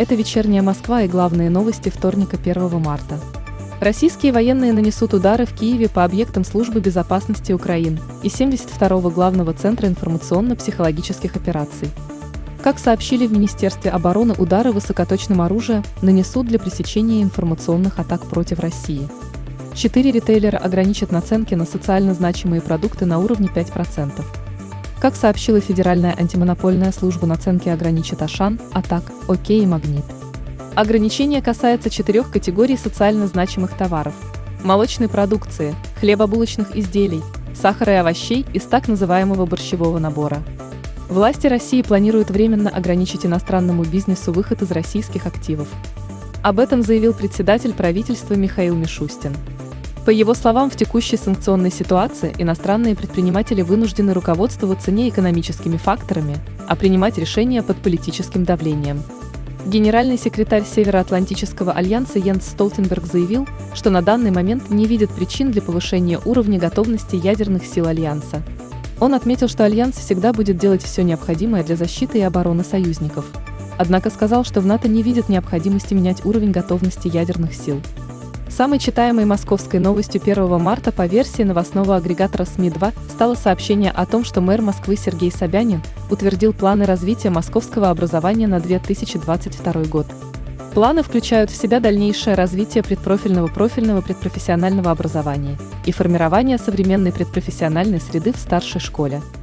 Это вечерняя Москва и главные новости вторника 1 марта. Российские военные нанесут удары в Киеве по объектам службы безопасности Украины и 72-го главного центра информационно-психологических операций. Как сообщили в Министерстве обороны, удары высокоточным оружием нанесут для пресечения информационных атак против России. Четыре ритейлера ограничат наценки на социально значимые продукты на уровне 5%. Как сообщила Федеральная антимонопольная служба, наценки ограничит Ашан, Атак, Окей и Магнит. Ограничение касается четырех категорий социально значимых товаров – молочной продукции, хлебобулочных изделий, сахара и овощей из так называемого борщевого набора. Власти России планируют временно ограничить иностранному бизнесу выход из российских активов. Об этом заявил председатель правительства Михаил Мишустин. По его словам, в текущей санкционной ситуации иностранные предприниматели вынуждены руководствоваться не экономическими факторами, а принимать решения под политическим давлением. Генеральный секретарь Североатлантического альянса Йенс Столтенберг заявил, что на данный момент не видит причин для повышения уровня готовности ядерных сил альянса. Он отметил, что альянс всегда будет делать все необходимое для защиты и обороны союзников. Однако сказал, что в НАТО не видит необходимости менять уровень готовности ядерных сил. Самой читаемой московской новостью 1 марта по версии новостного агрегатора СМИ-2 стало сообщение о том, что мэр Москвы Сергей Собянин утвердил планы развития московского образования на 2022 год. Планы включают в себя дальнейшее развитие предпрофильного профильного предпрофессионального образования и формирование современной предпрофессиональной среды в старшей школе –